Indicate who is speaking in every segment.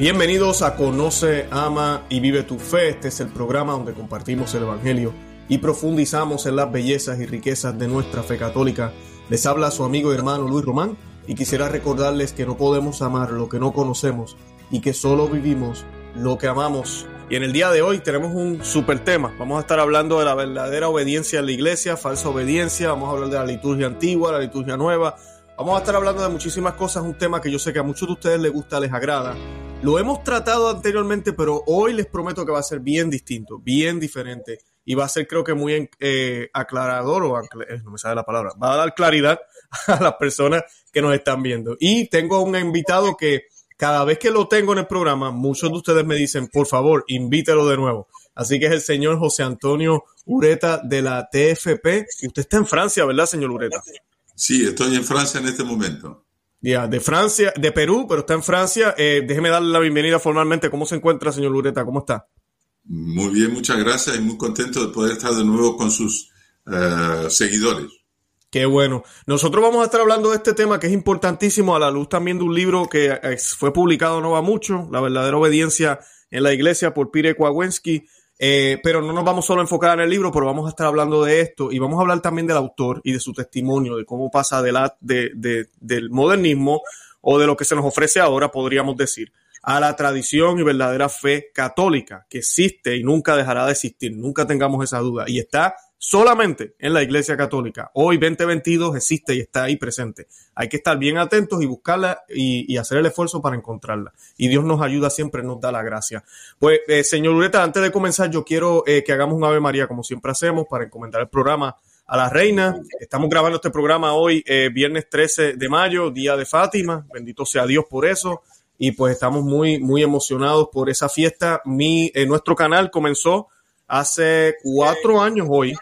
Speaker 1: Bienvenidos a Conoce, Ama y Vive tu Fe. Este es el programa donde compartimos el Evangelio y profundizamos en las bellezas y riquezas de nuestra fe católica. Les habla su amigo y hermano Luis Román y quisiera recordarles que no podemos amar lo que no conocemos y que solo vivimos lo que amamos. Y en el día de hoy tenemos un super tema. Vamos a estar hablando de la verdadera obediencia en la iglesia, falsa obediencia. Vamos a hablar de la liturgia antigua, la liturgia nueva. Vamos a estar hablando de muchísimas cosas, un tema que yo sé que a muchos de ustedes les gusta, les agrada. Lo hemos tratado anteriormente, pero hoy les prometo que va a ser bien distinto, bien diferente y va a ser creo que muy eh, aclarador o eh, no me sale la palabra, va a dar claridad a las personas que nos están viendo. Y tengo un invitado que cada vez que lo tengo en el programa, muchos de ustedes me dicen, por favor, invítelo de nuevo. Así que es el señor José Antonio Ureta de la TFP. Usted está en Francia, ¿verdad, señor Ureta?
Speaker 2: Sí, estoy en Francia en este momento.
Speaker 1: Ya, de Francia, de Perú, pero está en Francia. Eh, déjeme darle la bienvenida formalmente. ¿Cómo se encuentra, señor Lureta? ¿Cómo está?
Speaker 2: Muy bien, muchas gracias y muy contento de poder estar de nuevo con sus eh, seguidores.
Speaker 1: Qué bueno. Nosotros vamos a estar hablando de este tema que es importantísimo a la luz también de un libro que eh, fue publicado no va mucho, La verdadera obediencia en la iglesia por Pire Kowalski. Eh, pero no nos vamos solo a enfocar en el libro, pero vamos a estar hablando de esto y vamos a hablar también del autor y de su testimonio, de cómo pasa de la, de, del modernismo o de lo que se nos ofrece ahora, podríamos decir, a la tradición y verdadera fe católica que existe y nunca dejará de existir, nunca tengamos esa duda. Y está solamente en la Iglesia Católica. Hoy 2022 existe y está ahí presente. Hay que estar bien atentos y buscarla y, hacer el esfuerzo para encontrarla. Y Dios nos ayuda siempre, nos da la gracia. Pues, eh, señor Ureta, antes de comenzar, yo quiero eh, que hagamos un Ave María, como siempre hacemos, para encomendar el programa a la reina. Estamos grabando este programa hoy, eh, viernes 13 de mayo, día de Fátima. Bendito sea Dios por eso. Y pues estamos muy, muy emocionados por esa fiesta. Mi, nuestro canal comenzó hace cuatro años hoy,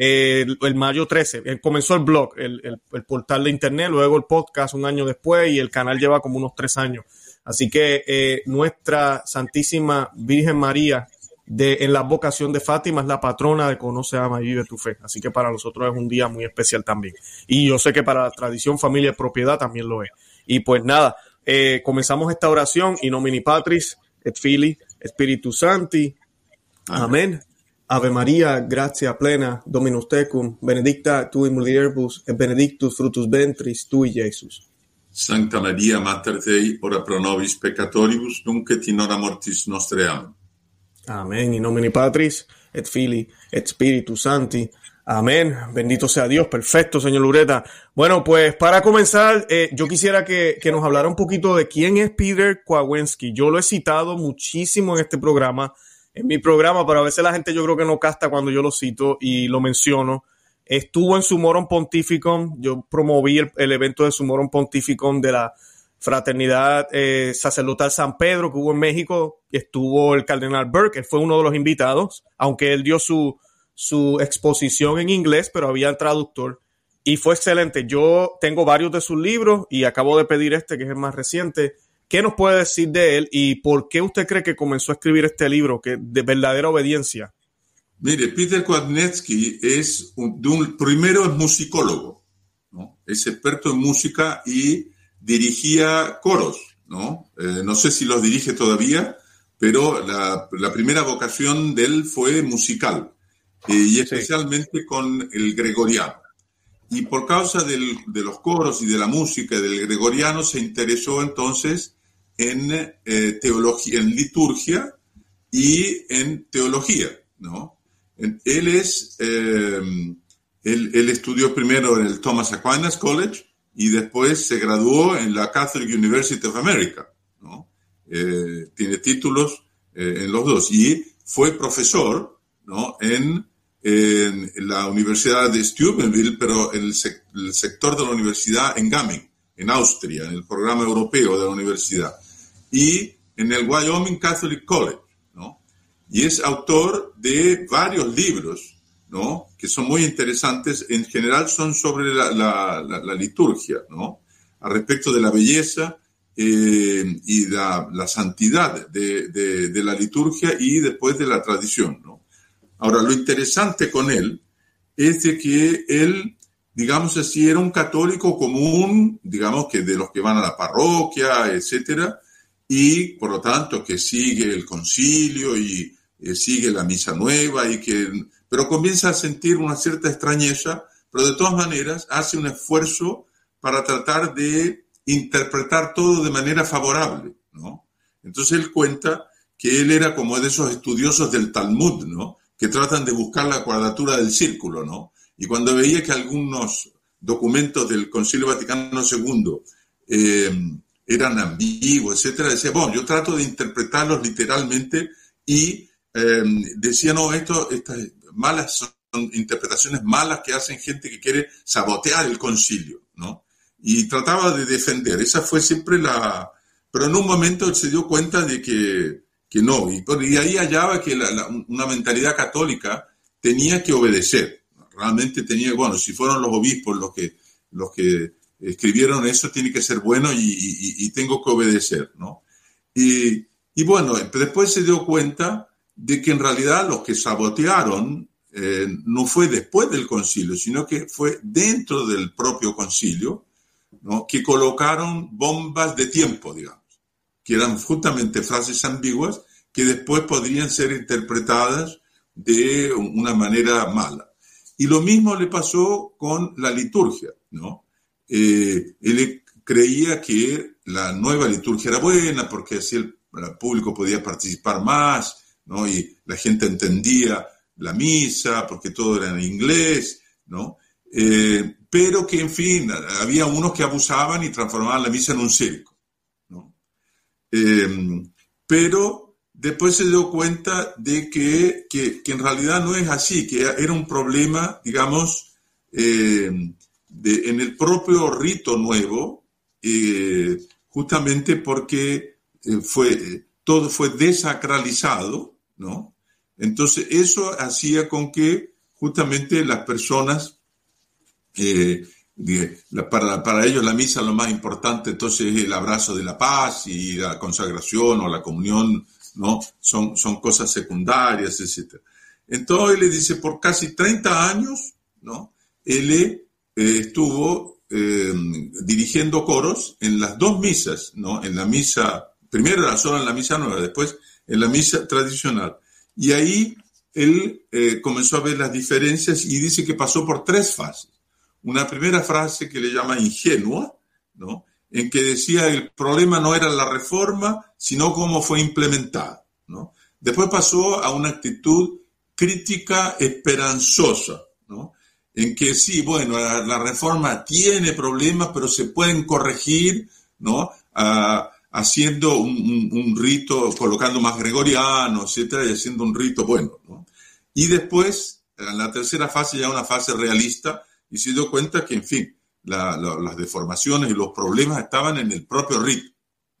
Speaker 1: el, mayo 13. comenzó el blog, el, portal de internet, luego el podcast un año después y el canal lleva como unos tres años. Así que eh, nuestra Santísima Virgen María de, en la vocación de Fátima es la patrona de Conoce, Ama y Vive tu Fe. Así que para nosotros es un día muy especial también. Y yo sé que para la tradición, familia y propiedad también lo es. Y pues nada, eh, comenzamos esta oración y nomini Patris et Fili Spiritus Santi. Amén. Ave María, gracia plena, Dominus tecum, benedicta tui mulieribus, et benedictus frutus ventris tui, Jesus.
Speaker 2: Sancta Maria, Mater Dei, ora pro nobis peccatoribus, nunc et in hora mortis nostre. Amen.
Speaker 1: Amén. In nomine Patris, et Filii, et Spiritus Santi. Amén. Bendito sea Dios. Perfecto, señor Lureta. Bueno, pues para comenzar, eh, yo quisiera que, que, nos hablara un poquito de quién es Peter Kowalski. Yo lo he citado muchísimo en este programa en mi programa, pero a veces la gente yo creo que no casta cuando yo lo cito y lo menciono. Estuvo en su Moron Pontificum, yo promoví el, evento de su Moron Pontificum de la Fraternidad eh, Sacerdotal San Pedro que hubo en México, estuvo el Cardenal Burke, él fue uno de los invitados, aunque él dio su, su exposición en inglés, pero había el traductor y fue excelente. Yo tengo varios de sus libros y acabo de pedir este, que es el más reciente, ¿Qué nos puede decir de él y por qué usted cree que comenzó a escribir este libro que de verdadera obediencia?
Speaker 2: Mire, Peter Kwadnetsky es un, primero es musicólogo, ¿no? es experto en música y dirigía coros, ¿no? Eh, no sé si los dirige todavía, pero la, primera vocación de él fue musical eh, y especialmente con el gregoriano. Y por causa del, de los coros y de la música del gregoriano se interesó entonces en eh, teología, en liturgia y en teología, ¿no? Él es, eh, él, estudió primero en el Thomas Aquinas College y después se graduó en la Catholic University of America, ¿no? Eh, tiene títulos en los dos y fue profesor, ¿no? En, en la Universidad de Steubenville, pero en el, el sector de la universidad en Gamming, en Austria, en el programa europeo de la universidad y en el Wyoming Catholic College, ¿no? Y es autor de varios libros, ¿no? Que son muy interesantes, en general son sobre la, la, liturgia, ¿no? Al respecto de la belleza eh, y la, la santidad de, de, de, la liturgia y después de la tradición, ¿no? Ahora, lo interesante con él es de que él digamos así, era un católico común, digamos que de los que van a la parroquia, etcétera, y por lo tanto que sigue el concilio y eh, sigue la misa nueva y que, pero comienza a sentir una cierta extrañeza, pero de todas maneras hace un esfuerzo para tratar de interpretar todo de manera favorable, ¿no? Entonces él cuenta que él era como de esos estudiosos del Talmud, ¿no? Que tratan de buscar la cuadratura del círculo, ¿no? Y cuando veía que algunos documentos del Concilio Vaticano II eh, eran ambiguos, etcétera, decía, bueno, yo trato de interpretarlos literalmente y eh, decía, no, esto, estas malas son interpretaciones malas que hacen gente que quiere sabotear el concilio, ¿no? Y trataba de defender, esa fue siempre la... Pero en un momento se dio cuenta de que, que no, y, y, ahí hallaba que la, una mentalidad católica tenía que obedecer, realmente tenía, bueno, si fueron los obispos los que, los que escribieron eso, tiene que ser bueno y, tengo que obedecer, ¿no? Y, y, bueno, después se dio cuenta de que en realidad los que sabotearon eh, no fue después del concilio, sino que fue dentro del propio concilio, ¿no? que colocaron bombas de tiempo, digamos, que eran justamente frases ambiguas que después podrían ser interpretadas de una manera mala. Y lo mismo le pasó con la liturgia, ¿no? Eh, él creía que la nueva liturgia era buena porque así el, el público podía participar más, ¿no? Y la gente entendía la misa, porque todo era en inglés, ¿no? Eh, pero que, en fin, había unos que abusaban y transformaban la misa en un circo, ¿no? Eh, pero después se dio cuenta de que, que, que, en realidad no es así, que era un problema, digamos, eh, de, en el propio rito nuevo, justamente porque fue, todo fue desacralizado, ¿no? Entonces, eso hacía con que justamente las personas, eh, para, para, ellos la misa lo más importante entonces es el abrazo de la paz y la consagración o la comunión, ¿no? Son, son cosas secundarias, etc. Entonces él le dice, por casi 30 años, ¿no? Él eh, estuvo eh, dirigiendo coros en las dos misas, ¿no? En la misa, primero era solo en la misa nueva, después en la misa tradicional. Y ahí él eh, comenzó a ver las diferencias y dice que pasó por tres fases. Una primera frase que le llama ingenua, ¿no? en que decía el problema no era la reforma, sino cómo fue implementada. ¿no? Después pasó a una actitud crítica esperanzosa, ¿no? En que sí, bueno, la, reforma tiene problemas, pero se pueden corregir, ¿no? Ah, haciendo un, rito, colocando más gregoriano, etcétera, y haciendo un rito bueno. ¿no? Y después, en la tercera fase, ya una fase realista, y se dio cuenta que, en fin, la, la, las deformaciones y los problemas estaban en el propio rito.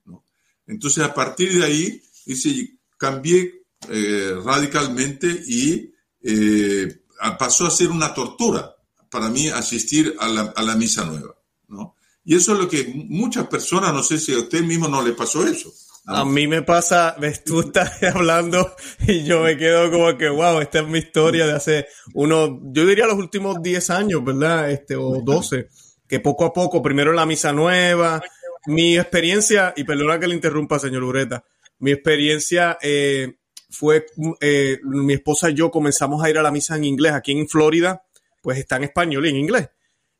Speaker 2: ¿no? Entonces, a partir de ahí, dice, cambié eh, radicalmente y eh, pasó a ser una tortura para mí asistir a la, misa nueva. ¿no? Y eso es lo que muchas personas, no sé si a usted mismo no le pasó eso.
Speaker 1: A mí me pasa, tú estás hablando y yo me quedo como que, wow, esta es mi historia de hace unos, yo diría los últimos 10 años, ¿verdad? Este, o 12, que poco a poco, primero la misa nueva, mi experiencia, y perdona que le interrumpa, señor Ureta, mi experiencia eh, fue, eh, mi esposa y yo comenzamos a ir a la misa en inglés aquí en Florida, pues está en español y en inglés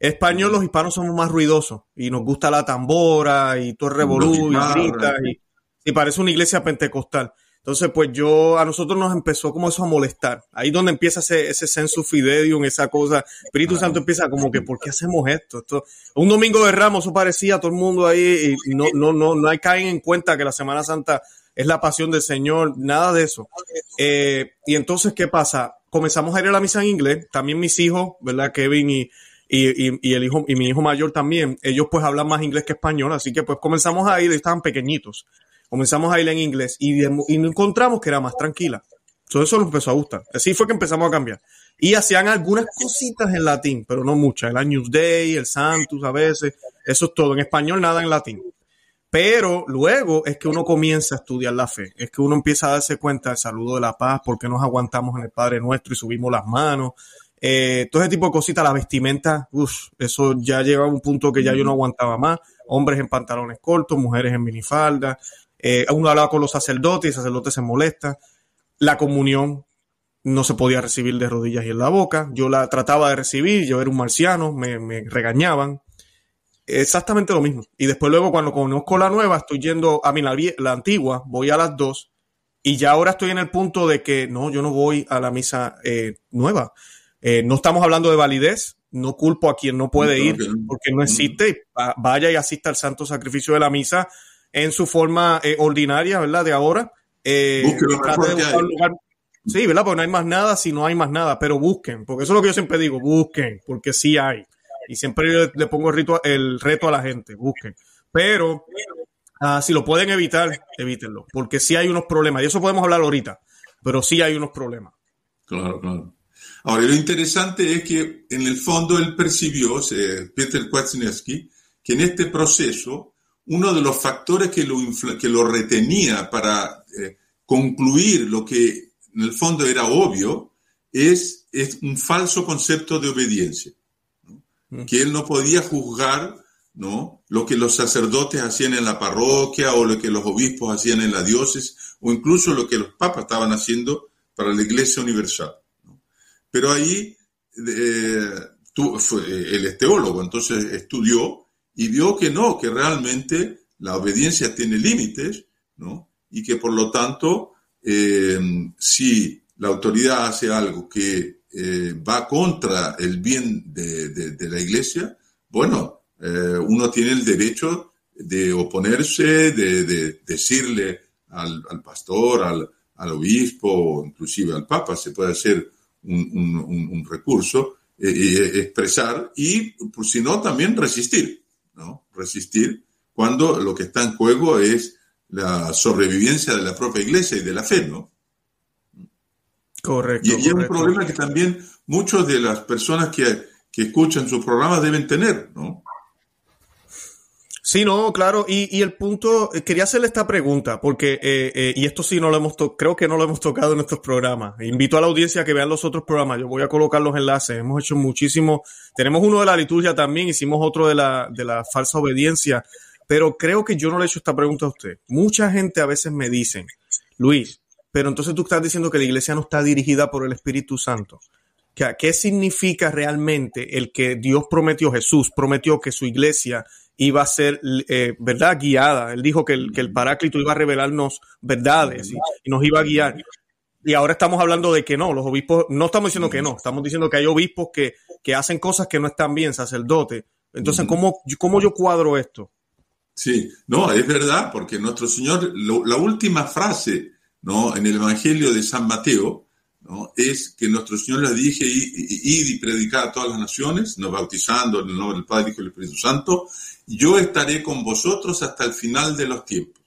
Speaker 1: español los hispanos somos más ruidosos y nos gusta la tambora y todo el revolú y, y, y, parece una iglesia pentecostal. Entonces, pues yo, a nosotros nos empezó como eso a molestar. Ahí donde empieza ese, ese sensu fidedium, esa cosa. Espíritu Santo empieza como que, ¿por qué hacemos esto? esto un domingo de ramos, eso parecía todo el mundo ahí y, no, no, no, no hay caen en cuenta que la Semana Santa es la pasión del Señor, nada de eso. Eh, y entonces, ¿qué pasa? Comenzamos a ir a la misa en inglés, también mis hijos, ¿verdad? Kevin y, y, el hijo, y mi hijo mayor también, ellos pues hablan más inglés que español, así que pues comenzamos a ir, estaban pequeñitos, comenzamos a ir en inglés y, y encontramos que era más tranquila. Entonces eso nos empezó a gustar. Así fue que empezamos a cambiar. Y hacían algunas cositas en latín, pero no muchas. El Agnus Dei, el Santus a veces, eso es todo. En español nada en latín. Pero luego es que uno comienza a estudiar la fe, es que uno empieza a darse cuenta del saludo de la paz, porque nos aguantamos en el Padre Nuestro y subimos las manos, eh, todo ese tipo de cositas, la vestimenta, uff, eso ya llega a un punto que ya yo no aguantaba más. Hombres en pantalones cortos, mujeres en minifalda. Eh, uno hablaba con los sacerdotes y el sacerdote se molesta. La comunión no se podía recibir de rodillas y en la boca. Yo la trataba de recibir, yo era un marciano, me regañaban. Exactamente lo mismo. Y después luego cuando conozco la nueva, estoy yendo a mí la, la antigua, voy a las dos y ya ahora estoy en el punto de que no, yo no voy a la misa eh, nueva. Eh, no estamos hablando de validez, no culpo a quien no puede ir porque no existe. Vaya y asista al santo sacrificio de la misa en su forma eh, ordinaria, ¿verdad? De ahora. Eh, sí, ¿verdad? Porque no hay más nada si no hay más nada, pero busquen, porque eso es lo que yo siempre digo, busquen, porque sí hay. Y siempre le, pongo el, el reto a la gente, busquen. Pero Ah, si lo pueden evitar, evítenlo, porque sí hay unos problemas, y eso podemos hablar ahorita, pero sí hay unos problemas.
Speaker 2: Claro, claro. Ahora, lo interesante es que en el fondo él percibió, Peter Kwasniewski, que en este proceso uno de los factores que lo, que lo retenía para eh, concluir lo que en el fondo era obvio es, es un falso concepto de obediencia. Que él no podía juzgar ¿no? Lo que los sacerdotes hacían en la parroquia o lo que los obispos hacían en la diócesis o incluso lo que los papas estaban haciendo para la Iglesia Universal. Pero ahí eh, fue, él es teólogo, entonces estudió y vio que no, que realmente la obediencia tiene límites, ¿no? Y que por lo tanto, eh, si la autoridad hace algo que eh, va contra el bien de la iglesia, bueno, eh, uno tiene el derecho de oponerse, de, decirle al, pastor, al, obispo, inclusive al papa, se puede hacer un, recurso, eh, expresar y, pues, si no, también resistir, ¿no? Resistir cuando lo que está en juego es la sobrevivencia de la propia iglesia y de la fe, ¿no?
Speaker 1: Correcto.
Speaker 2: Y, es un problema que también muchas de las personas que, que escuchan sus programas deben tener, ¿no?
Speaker 1: Sí, no, claro. Y, el punto, eh, quería hacerle esta pregunta, porque, eh, eh, y esto sí no lo hemos creo que no lo hemos tocado en nuestros programas. Invito a la audiencia a que vean los otros programas. Yo voy a colocar los enlaces. Hemos hecho muchísimo. Tenemos uno de la liturgia también, hicimos otro de la, de la falsa obediencia. Pero creo que yo no le he hecho esta pregunta a usted. Mucha gente a veces me dicen, Luis, pero entonces tú estás diciendo que la iglesia no está dirigida por el Espíritu Santo. ¿Qué significa realmente el que Dios prometió, Jesús prometió que su iglesia iba a ser, eh, ¿verdad?, guiada. Él dijo que el, que el Paráclito iba a revelarnos verdades y, nos iba a guiar. Y ahora estamos hablando de que no, los obispos, no estamos diciendo que no, estamos diciendo que hay obispos que, que hacen cosas que no están bien, sacerdote. Entonces, ¿cómo, ¿cómo yo cuadro esto?
Speaker 2: Sí, no, es verdad, porque nuestro Señor, la última frase ¿no? en el Evangelio de San Mateo, es que nuestro Señor les dije, y predicar a todas las naciones, nos bautizando en el nombre del Padre, y del Espíritu Santo, yo estaré con vosotros hasta el final de los tiempos.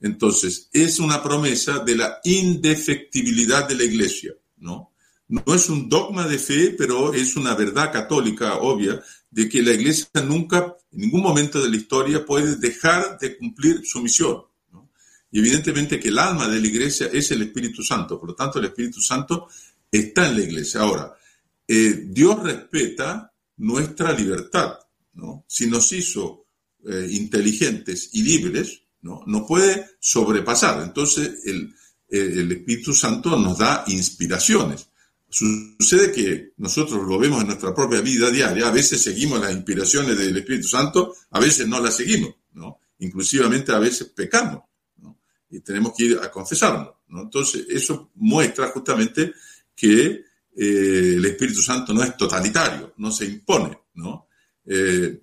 Speaker 2: Entonces, es una promesa de la indefectibilidad de la iglesia. ¿no? no es un dogma de fe, pero es una verdad católica obvia de que la iglesia nunca, en ningún momento de la historia, puede dejar de cumplir su misión. Y evidentemente que el alma de la iglesia es el Espíritu Santo, por lo tanto el Espíritu Santo está en la iglesia. Ahora, eh, Dios respeta nuestra libertad, ¿no? Si nos hizo eh, inteligentes y libres, ¿no? no puede sobrepasar. Entonces el, el Espíritu Santo nos da inspiraciones. Sucede que nosotros lo vemos en nuestra propia vida diaria, a veces seguimos las inspiraciones del Espíritu Santo, a veces no las seguimos, ¿no? Inclusivamente a veces pecamos y tenemos que ir a confesarlo. ¿no? Entonces, eso muestra justamente que eh, el Espíritu Santo no es totalitario, no se impone. ¿no? Eh,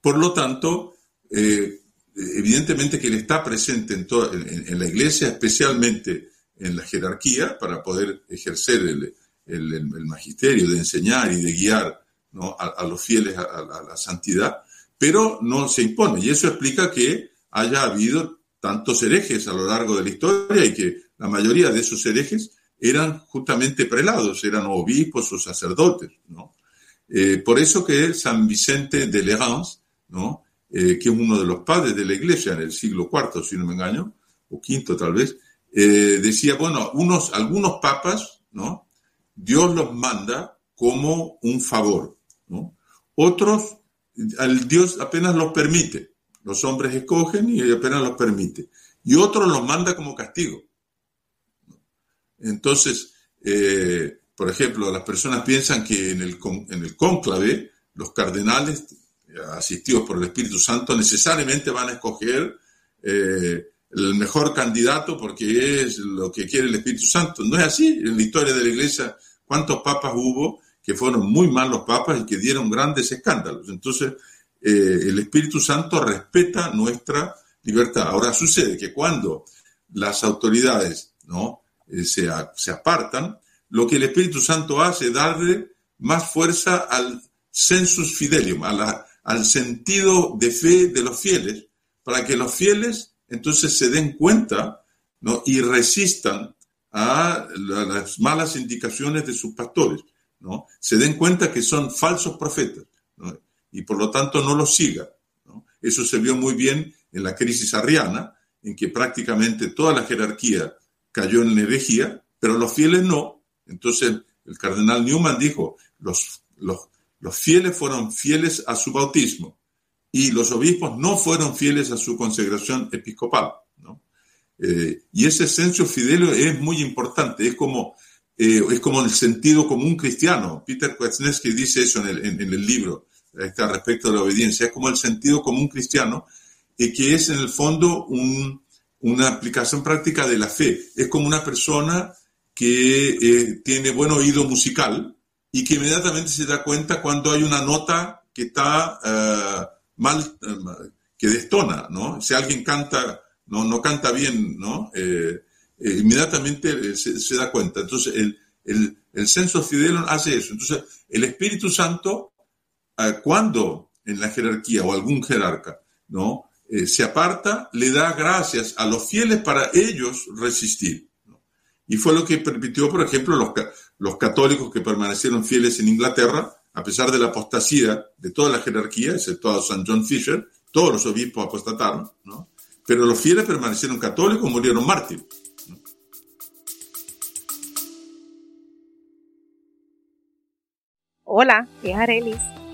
Speaker 2: por lo tanto, eh, evidentemente que Él está presente en, toda, en, la iglesia, especialmente en la jerarquía, para poder ejercer el, el, magisterio de enseñar y de guiar ¿no? a, los fieles a la santidad, pero no se impone. Y eso explica que haya habido tantos herejes a lo largo de la historia y que la mayoría de esos herejes eran justamente prelados, eran obispos o sacerdotes, ¿no? Eh, por eso que San Vicente de Lerans, ¿no? Eh, que es uno de los padres de la iglesia en el siglo IV, si no me engaño, o V tal vez, eh, decía, bueno, unos, algunos papas, ¿no? Dios los manda como un favor, ¿no? Otros, al Dios apenas los permite, Los hombres escogen y apenas los permite. Y otros los manda como castigo. Entonces, eh, por ejemplo, las personas piensan que en el, en el cónclave los cardenales asistidos por el Espíritu Santo necesariamente van a escoger eh, el mejor candidato porque es lo que quiere el Espíritu Santo. No es así. En la historia de la iglesia, ¿cuántos papas hubo que fueron muy malos papas y que dieron grandes escándalos? Entonces, eh, el Espíritu Santo respeta nuestra libertad. Ahora sucede que cuando las autoridades ¿no? Eh, se, se apartan, lo que el Espíritu Santo hace es darle más fuerza al sensus fidelium, al sentido de fe de los fieles, para que los fieles entonces se den cuenta ¿no? y resistan a las malas indicaciones de sus pastores, ¿no? se den cuenta que son falsos profetas y por lo tanto no los sigan. Eso se vio muy bien en la crisis arriana, en que prácticamente toda la jerarquía cayó en la herejía, pero los fieles no. Entonces el cardenal Newman dijo, los, los, fieles fueron fieles a su bautismo, y los obispos no fueron fieles a su consagración episcopal. ¿no? Eh, y ese senso fidelio es muy importante, es como, eh, es como el sentido común cristiano. Peter Kwasniewski dice eso en, el libro este, respecto de la obediencia, es como el sentido común cristiano, y que es en el fondo un, una aplicación práctica de la fe. Es como una persona que eh, tiene buen oído musical y que inmediatamente se da cuenta cuando hay una nota que está mal, eh, que destona, ¿no? Si alguien canta, no, no canta bien, ¿no? Eh, eh, inmediatamente se, da cuenta. Entonces, el, el, el censo fidelum hace eso. Entonces, el Espíritu Santo, cuando en la jerarquía o algún jerarca, ¿no? se aparta, le da gracias a los fieles para ellos resistir. Y fue lo que permitió, por ejemplo, los, los católicos que permanecieron fieles en Inglaterra, a pesar de la apostasía de toda la jerarquía, excepto a San John Fisher, todos los obispos apostataron, ¿no? pero los fieles permanecieron católicos, murieron mártires.
Speaker 3: Hola, es Arelis.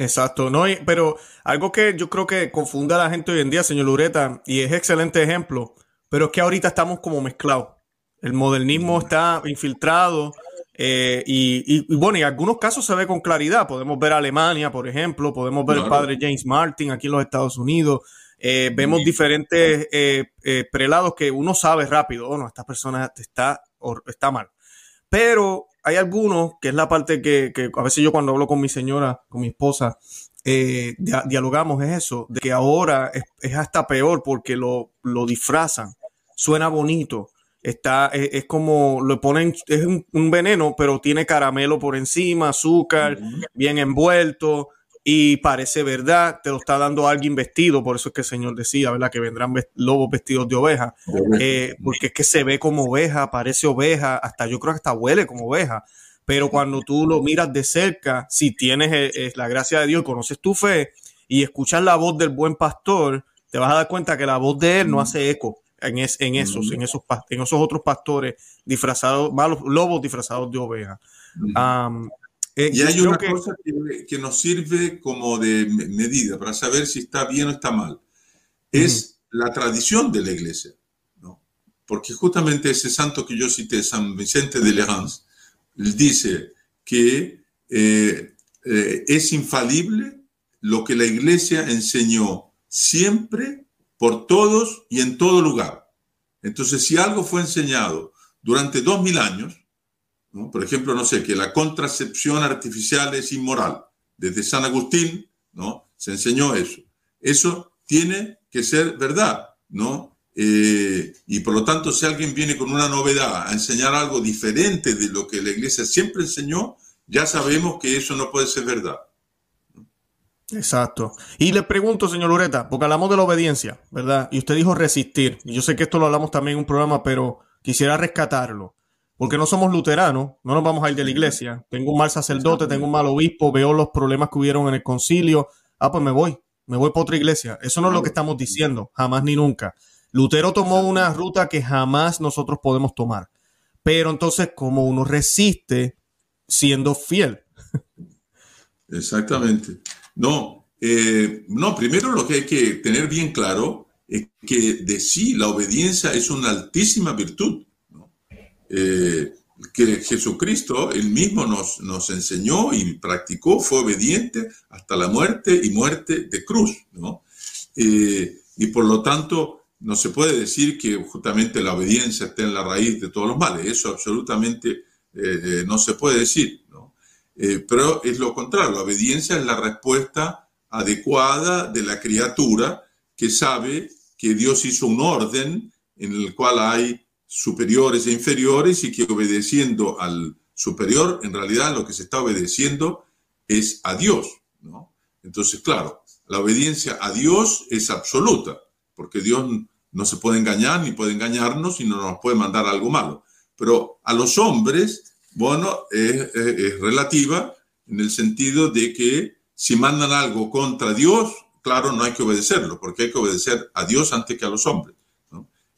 Speaker 1: Exacto, no, pero algo que yo creo que confunda a la gente hoy en día, señor Lureta, y es excelente ejemplo, pero es que ahorita estamos como mezclados. El modernismo está infiltrado eh, y, bueno, en algunos casos se ve con claridad. Podemos ver Alemania, por ejemplo, podemos ver el padre James Martin aquí en los Estados Unidos. Eh, vemos diferentes eh, prelados que uno sabe rápido, oh no, esta persona está, está mal. Pero hay algunos, que es la parte que, a veces yo cuando hablo con mi señora, con mi esposa, dialogamos, es eso, de que ahora es, hasta peor porque lo, lo disfrazan suena bonito. Está, es, como lo ponen, es un, veneno, pero tiene caramelo por encima, azúcar, bien envuelto y parece verdad, te lo está dando alguien vestido, por eso es que el Señor decía, ¿verdad? Que vendrán lobos vestidos de oveja, eh, porque es que se ve como oveja, parece oveja, hasta yo creo que hasta huele como oveja, pero cuando tú lo miras de cerca, si tienes eh, eh, la gracia de Dios, conoces tu fe y escuchas la voz del buen pastor, te vas a dar cuenta que la voz de él no hace eco en, en esos, en esos, en esos otros pastores disfrazados, malos lobos disfrazados de oveja.
Speaker 2: Eh, y hay una cosa que, nos sirve como de medida para saber si está bien o está mal. Es la tradición de la iglesia. ¿no? Porque justamente ese santo que yo cité, San Vicente de Lerans, dice que eh, eh, es infalible lo que la iglesia enseñó siempre por todos y en todo lugar. Entonces, si algo fue enseñado durante dos mil años, por ejemplo, no sé, que la contracepción artificial es inmoral, desde San Agustín, ¿no? Se enseñó eso. Eso tiene que ser verdad, ¿no? Eh, y por lo tanto, si alguien viene con una novedad a enseñar algo diferente de lo que la iglesia siempre enseñó, ya sabemos que eso no puede ser verdad.
Speaker 1: Exacto. Y le pregunto, señor Lureta, porque hablamos de la obediencia, ¿verdad? Y usted dijo resistir. Yo sé que esto lo hablamos también en un programa, pero quisiera rescatarlo. Porque no somos luteranos, no nos vamos a ir de la iglesia. Tengo un mal sacerdote, tengo un mal obispo, veo los problemas que hubieron en el concilio. Ah, pues me voy, me voy para otra iglesia. Eso no es lo que estamos diciendo, jamás ni nunca. Lutero tomó una ruta que jamás nosotros podemos tomar. Pero entonces, como uno resiste siendo fiel.
Speaker 2: Exactamente. No, eh, no, primero lo que hay que tener bien claro es que de sí la obediencia es una altísima virtud. Eh, que Jesucristo, él mismo nos, nos enseñó y practicó, fue obediente hasta la muerte y muerte de cruz. ¿no? Eh, y por lo tanto, no se puede decir que justamente la obediencia esté en la raíz de todos los males. Eso absolutamente no se puede decir. ¿no? pero es lo contrario, la obediencia es la respuesta adecuada de la criatura que sabe que Dios hizo un orden en el cual hay superiores e inferiores y que obedeciendo al superior, en realidad lo que se está obedeciendo es a Dios. ¿no? Entonces, claro, la obediencia a Dios es absoluta, porque Dios no se puede engañar ni puede engañarnos y no nos puede mandar algo malo. Pero a los hombres, bueno, es, es relativa en el sentido de que si mandan algo contra Dios, claro, no hay que obedecerlo, porque hay que obedecer a Dios antes que a los hombres.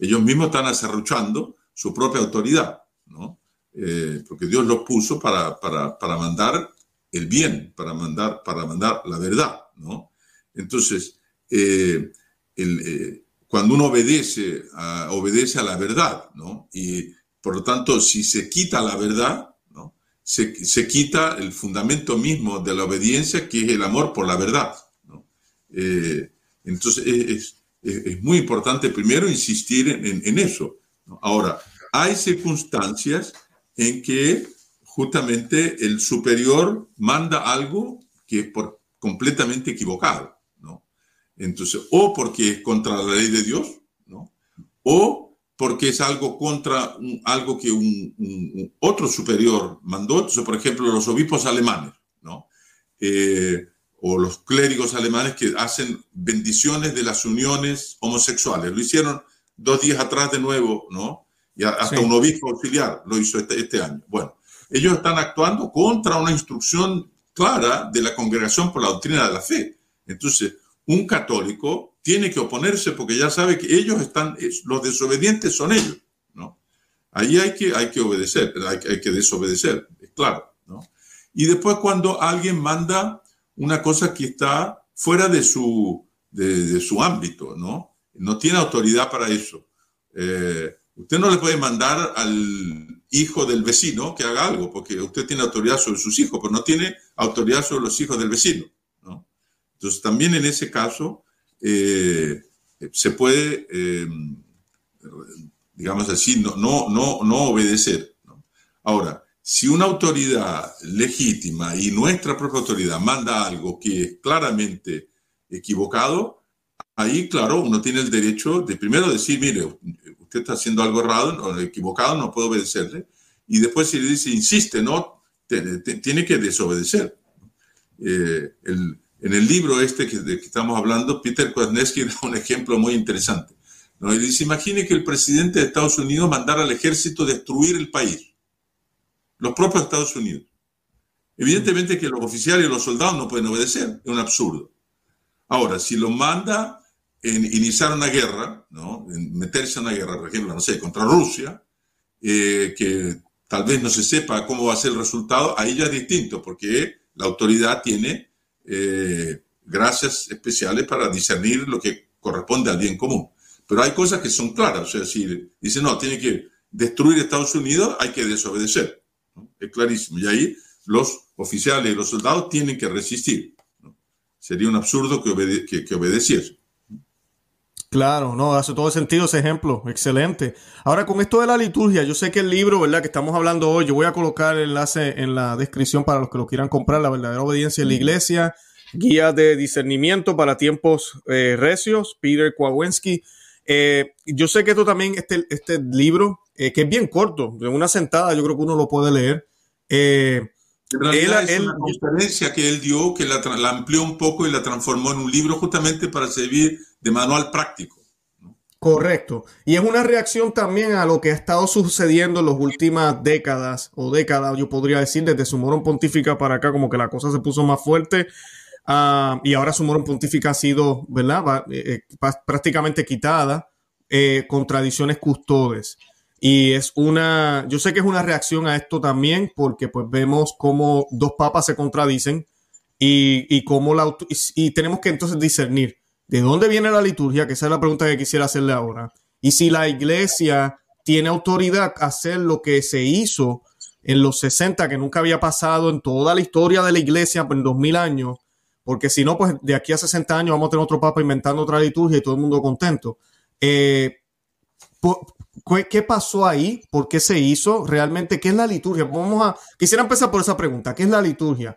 Speaker 2: Ellos mismos están acerruchando su propia autoridad, ¿no? Eh, porque Dios los puso para, para, para, mandar el bien, para mandar, para mandar la verdad. ¿no? Entonces, eh, el, eh, cuando uno obedece a, obedece a la verdad, ¿no? y por lo tanto, si se quita la verdad, se, quita el fundamento mismo de la obediencia, que es el amor por la verdad. Eh, entonces, es, es, muy importante primero insistir en, eso. Ahora, hay circunstancias en que justamente el superior manda algo que es por, completamente equivocado. ¿no? Entonces, o porque es contra la ley de Dios, ¿no? o porque es algo contra algo que un, otro superior mandó. Entonces, por ejemplo, los obispos alemanes, ¿no? Eh, o los clérigos alemanes que hacen bendiciones de las uniones homosexuales. Lo hicieron dos días atrás de nuevo, ¿no? Y hasta un obispo auxiliar lo hizo este, este año. Bueno, ellos están actuando contra una instrucción clara de la Congregación por la Doctrina de la Fe. Entonces, un católico tiene que oponerse porque ya sabe que ellos están, los desobedientes son ellos, ¿no? Ahí hay que, hay que obedecer, hay, que desobedecer, es claro, ¿no? Y después cuando alguien manda una cosa que está fuera de su, de, su ámbito, ¿no? No tiene autoridad para eso. Eh, usted no le puede mandar al hijo del vecino que haga algo, porque usted tiene autoridad sobre sus hijos, pero no tiene autoridad sobre los hijos del vecino, ¿no? Entonces también en ese caso eh, se puede, eh, digamos así, no, no, no, no obedecer. Ahora, si una autoridad legítima y nuestra propia autoridad manda algo que es claramente equivocado, ahí, claro, uno tiene el derecho de primero decir, mire, usted está haciendo algo errado equivocado, no puedo obedecerle. Y después si le dice, insiste, no, tiene que desobedecer. Eh, en el libro este que estamos hablando, Peter Kwasniewski da un ejemplo muy interesante. ¿no? Y dice, imagine que el presidente de Estados Unidos mandara al ejército destruir el país, los propios Estados Unidos. Evidentemente que los oficiales y los soldados no pueden obedecer, es un absurdo. Ahora, si lo manda en iniciar una guerra, ¿no? en meterse en una guerra, por ejemplo, no sé, contra Rusia, eh, que tal vez no se sepa cómo va a ser el resultado, ahí ya es distinto, porque la autoridad tiene eh, gracias especiales para discernir lo que corresponde al bien común. Pero hay cosas que son claras, o sea, si dice, no, tiene que destruir Estados Unidos, hay que desobedecer. Es clarísimo. Y ahí los oficiales y los soldados tienen que resistir. Sería un absurdo que, que, que obedeciese.
Speaker 1: Claro, no, hace todo sentido ese ejemplo, excelente. Ahora con esto de la liturgia, yo sé que el libro, ¿verdad? Que estamos hablando hoy, yo voy a colocar el enlace en la descripción para los que lo quieran comprar, la verdadera obediencia en la iglesia, guía de discernimiento para tiempos eh, recios, Peter Kowalski. Eh, yo sé que esto también, este, este libro, eh, que es bien corto, de una sentada, yo creo que uno lo puede leer.
Speaker 2: En realidad es una conferencia que él dio que la, la, amplió un poco y la transformó en un libro justamente para servir de manual práctico.
Speaker 1: Correcto. Y es una reacción también a lo que ha estado sucediendo en las últimas décadas o décadas, yo podría decir, desde su morón pontífica para acá, como que la cosa se puso más fuerte. Uh, y ahora su morón pontífica ha sido, ¿verdad? Eh, prácticamente quitada eh, con tradiciones custodes. Y es una, yo sé que es una reacción a esto también, porque pues vemos cómo dos papas se contradicen y, y cómo la, y, y tenemos que entonces discernir ¿De dónde viene la liturgia? Que esa es la pregunta que quisiera hacerle ahora. Y si la iglesia tiene autoridad a hacer lo que se hizo en los 60, que nunca había pasado en toda la historia de la iglesia en 2000 años, porque si no, pues de aquí a 60 años vamos a tener otro papa inventando otra liturgia y todo el mundo contento. Eh, ¿Qué pasó ahí? ¿Por qué se hizo? ¿Realmente qué es la liturgia? Vamos a, quisiera empezar por esa pregunta. ¿Qué es la liturgia?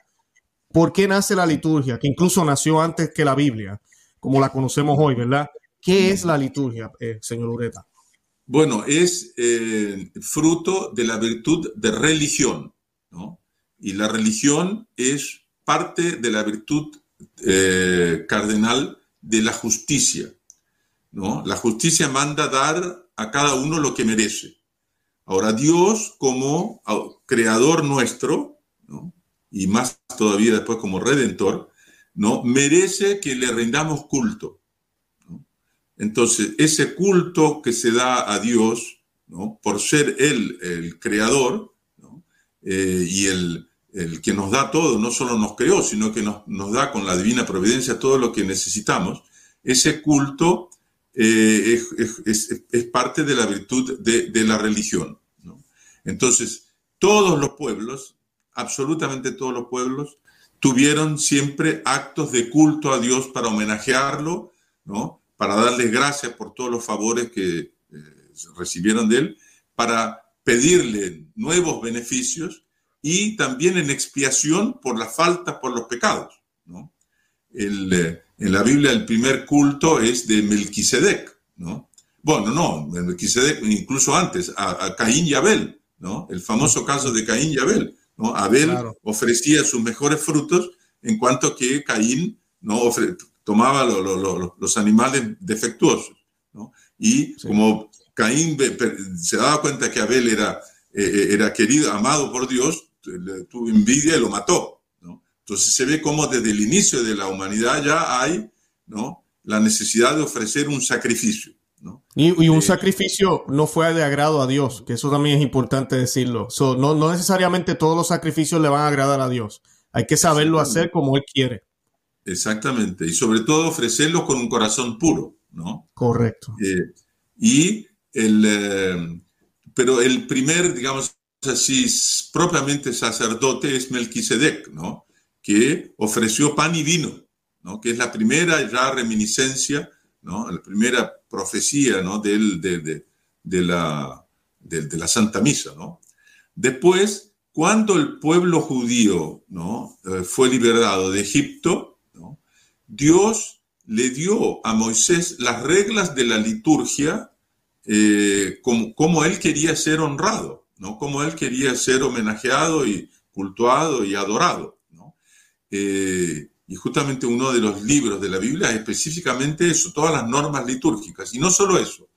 Speaker 1: ¿Por qué nace la liturgia? Que incluso nació antes que la Biblia como la conocemos hoy, ¿verdad? ¿Qué es la liturgia, eh, señor Ureta?
Speaker 2: Bueno, es eh, fruto de la virtud de religión, ¿no? Y la religión es parte de la virtud eh, cardenal de la justicia, ¿no? La justicia manda dar a cada uno lo que merece. Ahora, Dios como creador nuestro, y más todavía después como redentor, ¿no? merece que le rindamos culto. Entonces, ese culto que se da a Dios, ¿no? por ser Él el creador eh, y el, que nos da todo, no solo nos creó, sino que nos, da con la divina providencia todo lo que necesitamos, ese culto eh, es, parte de la virtud de, la religión. Entonces, todos los pueblos, absolutamente todos los pueblos, tuvieron siempre actos de culto a Dios para homenajearlo, ¿no? para darle gracias por todos los favores que eh, recibieron de él, para pedirle nuevos beneficios y también en expiación por las faltas, por los pecados. ¿no? Eh, en la Biblia el primer culto es de Melquisedec, ¿no? Bueno, no, Melquisedec incluso antes, a, Caín y Abel, ¿no? El famoso caso de Caín y Abel. Abel ofrecía sus mejores frutos en cuanto que Caín ¿no? tomaba los animales defectuosos. Y como Caín se daba cuenta que Abel era, eh, eh, era querido, amado por Dios, tuvo envidia y lo mató. Entonces se ve como desde el inicio de la humanidad ya hay ¿no? la necesidad de ofrecer un sacrificio.
Speaker 1: Y, un sacrificio no fue de agrado a Dios, que eso también es importante decirlo. no, no necesariamente todos los sacrificios le van a agradar a Dios. Hay que saberlo hacer como Él quiere.
Speaker 2: Exactamente. Y sobre todo ofrecerlo con un corazón puro, ¿no?
Speaker 1: Correcto.
Speaker 2: Eh, y el, eh, pero el primer, digamos así, propiamente sacerdote es Melquisedec, ¿no? Que ofreció pan y vino, ¿no? Que es la primera ya reminiscencia, ¿no? La primera profecía ¿no? de, la, de, la Santa Misa. ¿no? Después, cuando el pueblo judío ¿no? Eh, fue liberado de Egipto, Dios le dio a Moisés las reglas de la liturgia eh, como, él quería ser honrado, ¿no? como él quería ser homenajeado y cultuado y adorado. ¿No? Eh, y justamente uno de los libros de la Biblia es específicamente eso, todas las normas litúrgicas. Y no solo eso,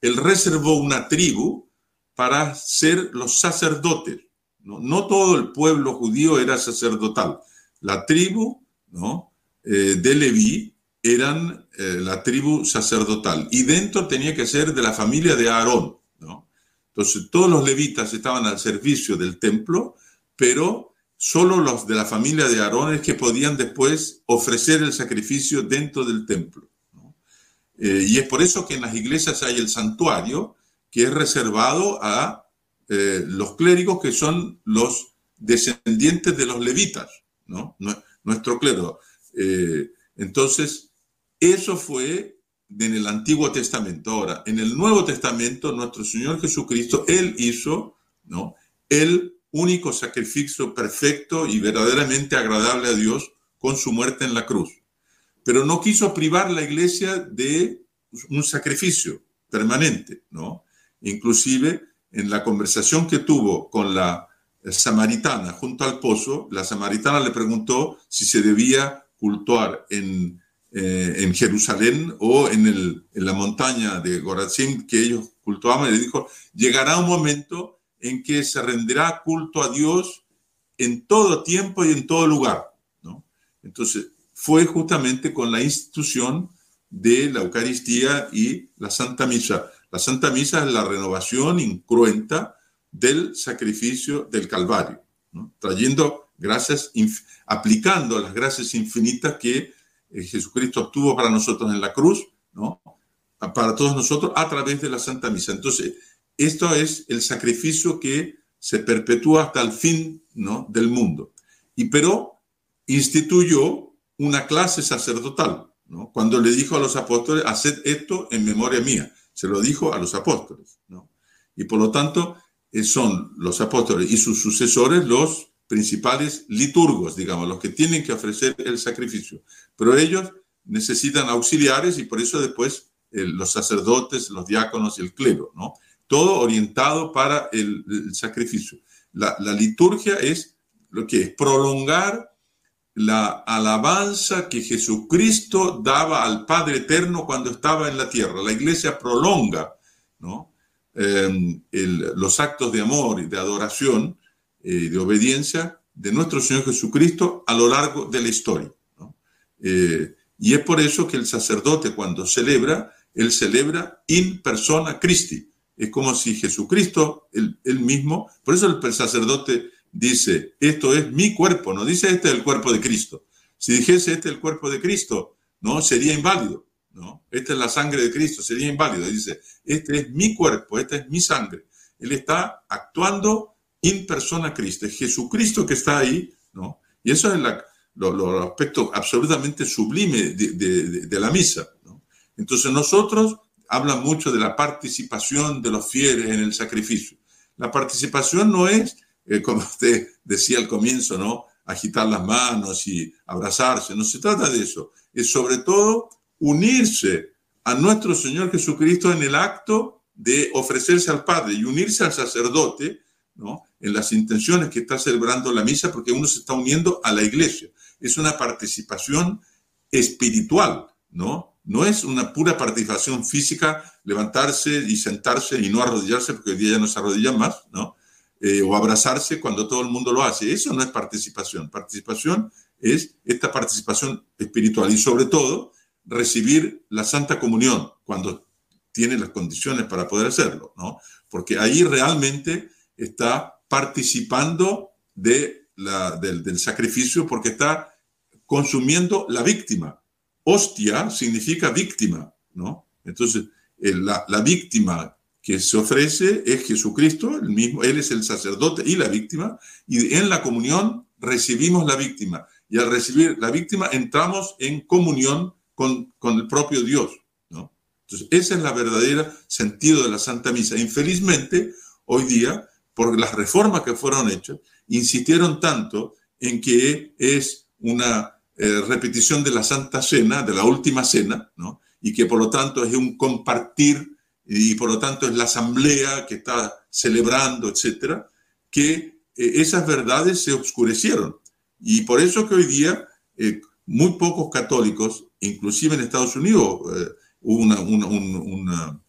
Speaker 2: él reservó una tribu para ser los sacerdotes. No, todo el pueblo judío era sacerdotal. La tribu ¿no? Eh, de Leví eran eh, la tribu sacerdotal y dentro tenía que ser de la familia de Aarón. ¿no? Entonces todos los levitas estaban al servicio del templo, pero solo los de la familia de Aarón es que podían después ofrecer el sacrificio dentro del templo. Eh, y es por eso que en las iglesias hay el santuario, que es reservado a eh, los clérigos que son los descendientes de los levitas, ¿no? nuestro clero. Eh, entonces, eso fue en el Antiguo Testamento. Ahora, en el Nuevo Testamento, nuestro Señor Jesucristo, Él hizo, ¿no? Él único sacrificio perfecto y verdaderamente agradable a Dios con su muerte en la cruz. Pero no quiso privar la iglesia de un sacrificio permanente, ¿no? Inclusive en la conversación que tuvo con la samaritana junto al pozo, la samaritana le preguntó si se debía cultuar en, eh, en Jerusalén o en, el, en, la montaña de Gorazim que ellos cultuaban, y le dijo, llegará un momento en que se rendirá culto a Dios en todo tiempo y en todo lugar. ¿no? Entonces, fue justamente con la institución de la Eucaristía y la Santa Misa. La Santa Misa es la renovación incruenta del sacrificio del Calvario, trayendo gracias, aplicando las gracias infinitas que eh, Jesucristo obtuvo para nosotros en la cruz, ¿no? para todos nosotros a través de la Santa Misa. Entonces, esto es el sacrificio que se perpetúa hasta el fin del mundo. Y pero instituyó una clase sacerdotal, cuando le dijo a los apóstoles, haced esto en memoria mía. Se lo dijo a los apóstoles. Y por lo tanto, eh, son los apóstoles y sus sucesores los principales liturgos, digamos, los que tienen que ofrecer el sacrificio. Pero ellos necesitan auxiliares y por eso después eh, los sacerdotes, los diáconos y el clero, ¿no? Todo orientado para el, sacrificio. La, liturgia es lo que es prolongar la alabanza que Jesucristo daba al Padre Eterno cuando estaba en la tierra. La iglesia prolonga, ¿no? Em, los actos de amor y de adoración y eh, de obediencia de nuestro Señor Jesucristo a lo largo de la historia. Eh, y es por eso que el sacerdote cuando celebra, él celebra in persona Christi. Es como si Jesucristo, él, mismo, por eso el sacerdote dice, esto es mi cuerpo, no dice este es el cuerpo de Cristo. Si dijese este es el cuerpo de Cristo, no, sería inválido. ¿no? Esta es la sangre de Cristo, sería inválido. Dice, este es mi cuerpo, esta es mi sangre. Él está actuando in persona Cristo, es Jesucristo que está ahí, ¿no? Y eso es la, lo, aspecto absolutamente sublime de, la misa. Entonces nosotros habla mucho de la participación de los fieles en el sacrificio. La participación no es, eh, como usted decía al comienzo, ¿no? Agitar las manos y abrazarse, no se trata de eso. Es sobre todo unirse a nuestro Señor Jesucristo en el acto de ofrecerse al Padre y unirse al sacerdote, ¿no? En las intenciones que está celebrando la misa, porque uno se está uniendo a la iglesia. Es una participación espiritual, ¿no? No es una pura participación física, levantarse y sentarse y no arrodillarse, porque hoy día ya no se arrodillan más, ¿no? Eh, o abrazarse cuando todo el mundo lo hace. Eso no es participación. Participación es esta participación espiritual y sobre todo recibir la Santa Comunión cuando tiene las condiciones para poder hacerlo, ¿no? Porque ahí realmente está participando del, sacrificio porque está consumiendo la víctima. Hostia significa víctima, ¿no? Entonces, la, víctima que se ofrece es Jesucristo, el mismo, Él es el sacerdote y la víctima, y en la comunión recibimos la víctima. Y al recibir la víctima entramos en comunión con, el propio Dios. ¿no? Entonces, ese es la verdadera sentido de la Santa Misa. Infelizmente, hoy día, por las reformas que fueron hechas, insistieron tanto en que es una eh, repetición de la Santa Cena, de la última cena, ¿no? y que por lo tanto es un compartir y por lo tanto es la asamblea que está celebrando, etcétera, que eh, esas verdades se oscurecieron. Y por eso que hoy día eh, muy pocos católicos inclusive en Estados Unidos eh, hubo una, un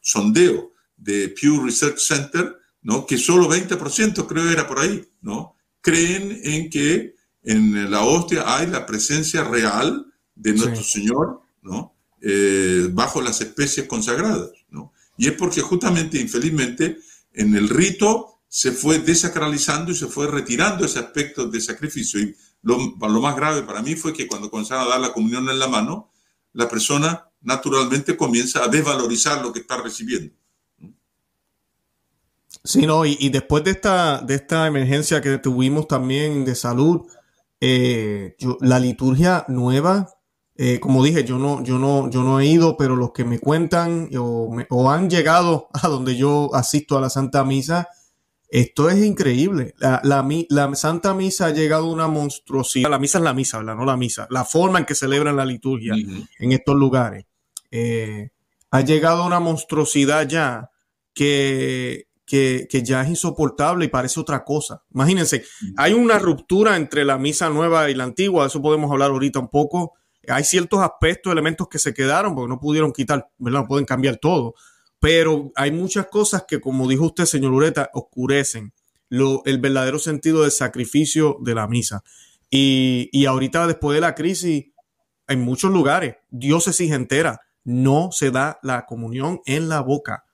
Speaker 2: sondeo de Pew Research Center, ¿no? que solo 20%, creo era por ahí, ¿no? Creen en que en la hostia hay la presencia real de nuestro Señor, ¿no? Eh, bajo las especies consagradas. ¿no? Y es porque justamente, infelizmente, en el rito se fue desacralizando y se fue retirando ese aspecto de sacrificio. Y lo, más grave para mí fue que cuando comenzaron a dar la comunión en la mano, la persona naturalmente comienza a desvalorizar lo que está recibiendo.
Speaker 1: Sí, no, y, después de esta, de esta emergencia que tuvimos también de salud, eh, la liturgia nueva, eh, como dije, yo no, yo, no, yo no he ido, pero los que me cuentan o, o han llegado a donde yo asisto a la Santa Misa, esto es increíble. La, la, Santa Misa ha llegado a una monstruosidad. La misa es la misa, ¿verdad? No la misa. La forma en que celebran la liturgia en estos lugares. Eh, ha llegado a una monstruosidad ya que, que, que, ya es insoportable y parece otra cosa. Imagínense, hay una ruptura entre la misa nueva y la antigua, de eso podemos hablar ahorita un poco. Hay ciertos aspectos, elementos que se quedaron porque no pudieron quitar, ¿verdad? No pueden cambiar todo. Pero hay muchas cosas que, como dijo usted, señor Ureta, oscurecen lo, el verdadero sentido del sacrificio de la misa. Y, y ahorita, después de la crisis, en muchos lugares, diócesis entera, no se da la comunión en la boca.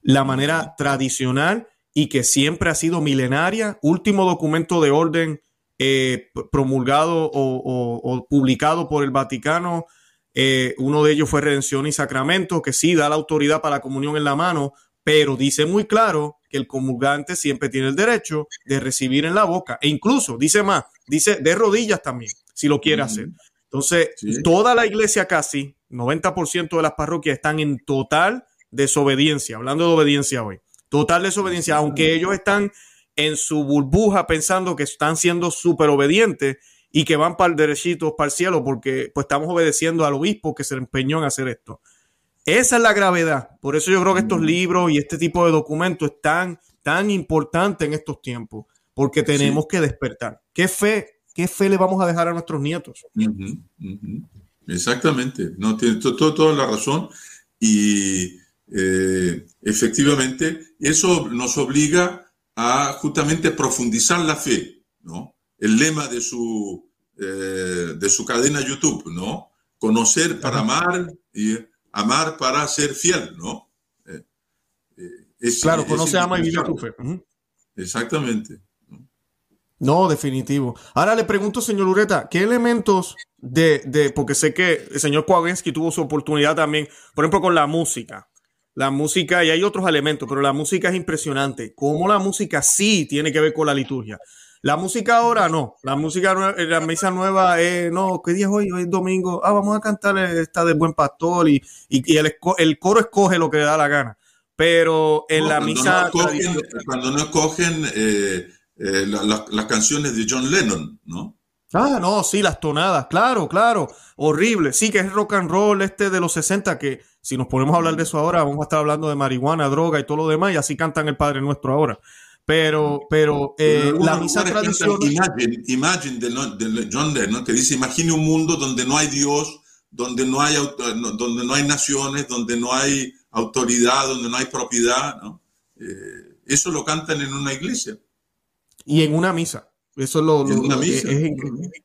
Speaker 1: La manera tradicional y que siempre ha sido milenaria, último documento de orden eh, promulgado o, publicado por el Vaticano, eh, uno de ellos fue Redención y Sacramento, que sí da la autoridad para la comunión en la mano, pero dice muy claro que el comulgante siempre tiene el derecho de recibir en la boca e incluso dice más, dice de rodillas también, si lo quiere hacer. Entonces, toda la iglesia casi, 90% de las parroquias están en total desobediencia, hablando de obediencia hoy, total desobediencia, aunque ellos están en su burbuja pensando que están siendo súper obedientes y que van para el derechito, para el cielo, porque pues estamos obedeciendo al obispo que se empeñó en hacer esto. Esa es la gravedad. Por eso yo creo que estos libros y este tipo de documentos están tan importantes en estos tiempos, porque tenemos que despertar. ¿Qué fe ¿qué fe le vamos a dejar a nuestros nietos?
Speaker 2: Exactamente, no tiene toda la razón y eh, efectivamente eso nos obliga a justamente profundizar la fe, ¿no? El lema de su, eh, de su cadena YouTube, ¿no? Conocer para amar y amar para ser fiel, ¿no?
Speaker 1: Eh, claro, conoce, ama y vive tu fe.
Speaker 2: Exactamente.
Speaker 1: No, definitivo. Ahora le pregunto, señor Ureta, ¿qué elementos de, de porque sé que el señor Kowalski tuvo su oportunidad también, por ejemplo, con la música. La música, y hay otros elementos, pero la música es impresionante. Cómo la música sí tiene que ver con la liturgia. La música ahora no. La música, la misa nueva es, no, ¿qué día es hoy? Hoy es domingo. Ah, vamos a cantar esta de Buen Pastor y, y, el, el, coro escoge lo que le da la gana. Pero en la misa...
Speaker 2: cuando no escogen... Eh eh, las canciones de John Lennon, ¿no?
Speaker 1: Ah, no, sí, las tonadas, claro, claro, horrible. Sí, que es rock and roll este de los 60, que si nos ponemos a hablar de eso ahora, vamos a estar hablando de marihuana, droga y todo lo demás, y así cantan el Padre Nuestro ahora. Pero, pero eh, la misa tradicional.
Speaker 2: Imagine, imagine de, John Lennon, que dice: Imagine un mundo donde no hay Dios, donde no hay, donde no hay naciones, donde no hay autoridad, donde no hay propiedad. ¿no? Eh, eso lo cantan en una iglesia
Speaker 1: y en una misa. Eso es lo,